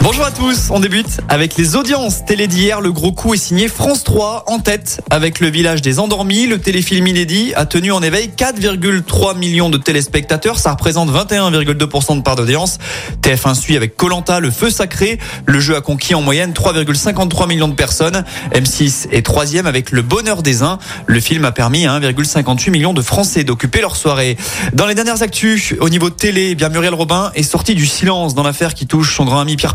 Bonjour à tous, on débute avec les audiences télé d'hier. Le gros coup est signé France 3 en tête avec le village des endormis. Le téléfilm inédit a tenu en éveil 4,3 millions de téléspectateurs. Ça représente 21,2% de part d'audience. TF1 suit avec Colanta, le feu sacré. Le jeu a conquis en moyenne 3,53 millions de personnes. M6 est troisième avec le bonheur des uns. Le film a permis à 1,58 millions de Français d'occuper leur soirée. Dans les dernières actus, au niveau télé, eh bien Muriel Robin est sortie du silence dans l'affaire qui touche son grand ami Pierre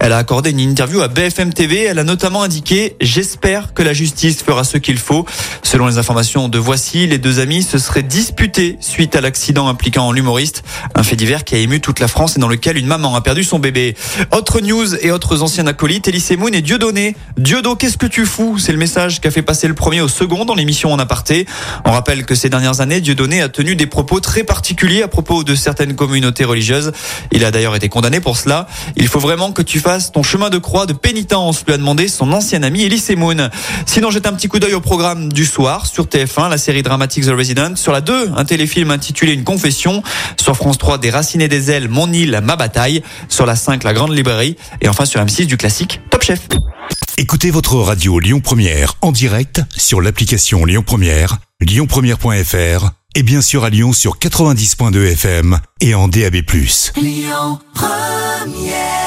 Elle a accordé une interview à BFM TV. Elle a notamment indiqué J'espère que la justice fera ce qu'il faut. Selon les informations de Voici, les deux amis se seraient disputés suite à l'accident impliquant l'humoriste. Un fait divers qui a ému toute la France et dans lequel une maman a perdu son bébé. Autre news et autres anciens acolytes, Elise Moon et Dieudonné. Dieudo, qu'est-ce que tu fous? C'est le message qu'a fait passer le premier au second dans l'émission en aparté. On rappelle que ces dernières années, Dieudonné a tenu des propos très particuliers à propos de certaines communautés religieuses. Il a d'ailleurs été condamné pour cela. Il faut vraiment que tu fasses ton chemin de croix de pénitence, lui a demandé son ancien ami Elise Moon. Sinon, jette un petit coup d'œil au programme du soir sur TF1, la série dramatique The Resident. Sur la 2, un téléfilm intitulé Une confession. Sur France 3, Des racines et des ailes, Mon île, ma bataille. Sur la 5, La grande librairie. Et enfin sur M6 du classique Top Chef. Écoutez votre radio Lyon Première en direct sur l'application Lyon Première, lyonpremière.fr et bien sûr à Lyon sur 90.2 FM et en DAB+. Lyon Première